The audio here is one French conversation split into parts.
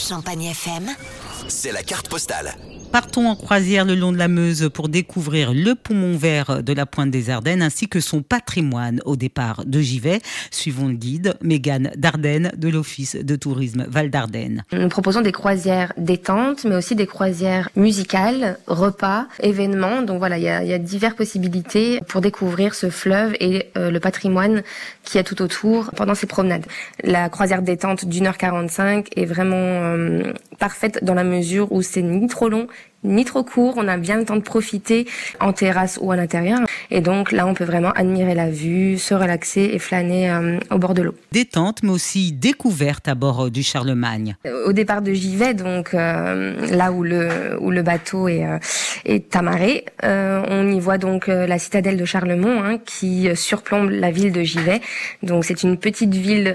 Champagne FM, c'est la carte postale. Partons en croisière le long de la Meuse pour découvrir le poumon vert de la Pointe des Ardennes ainsi que son patrimoine au départ de Givet. Suivons le guide Mégane Dardenne de l'Office de tourisme Val d'Ardennes. Nous proposons des croisières détentes, mais aussi des croisières musicales, repas, événements. Donc voilà, il y a, y a diverses possibilités pour découvrir ce fleuve et euh, le patrimoine qui a tout autour pendant ces promenades. La croisière détente d'une heure 45 est vraiment euh, parfaite dans la mesure où c'est ni trop long ni trop court, on a bien le temps de profiter en terrasse ou à l'intérieur. Et donc là, on peut vraiment admirer la vue, se relaxer et flâner euh, au bord de l'eau. Détente, mais aussi découverte à bord euh, du Charlemagne. Au départ de Givet, donc euh, là où le où le bateau est est amarré, on y voit donc la citadelle de Charlemont hein, qui surplombe la ville de Givet. Donc c'est une petite ville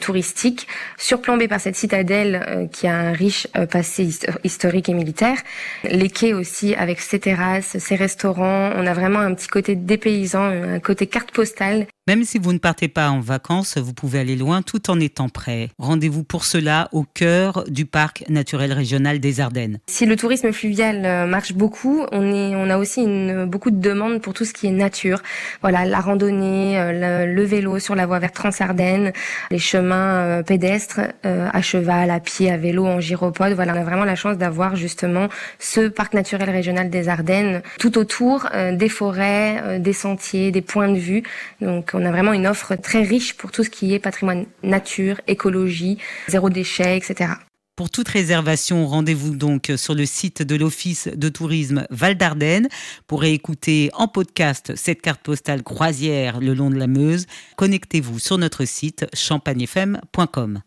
touristique surplombée par cette citadelle qui a un riche passé historique et militaire les quais aussi avec ses terrasses, ses restaurants. On a vraiment un petit côté dépaysant, un côté carte postale même si vous ne partez pas en vacances, vous pouvez aller loin tout en étant prêt. Rendez-vous pour cela au cœur du parc naturel régional des Ardennes. Si le tourisme fluvial euh, marche beaucoup, on, est, on a aussi une, beaucoup de demandes pour tout ce qui est nature. Voilà, la randonnée, euh, le, vélo sur la voie verte Transardennes, les chemins euh, pédestres à cheval, à pied, à vélo, en gyropode. Voilà, on a vraiment la chance d'avoir justement ce parc naturel régional des Ardennes tout autour des forêts, des sentiers, des points de vue. Donc on a vraiment une offre très riche pour tout ce qui est patrimoine nature, écologie, zéro déchet, etc. Pour toute réservation, rendez-vous donc sur le site de l'Office de tourisme Val d'Ardennes pour écouter en podcast cette carte postale croisière le long de la Meuse. Connectez-vous sur notre site champagnefm.com.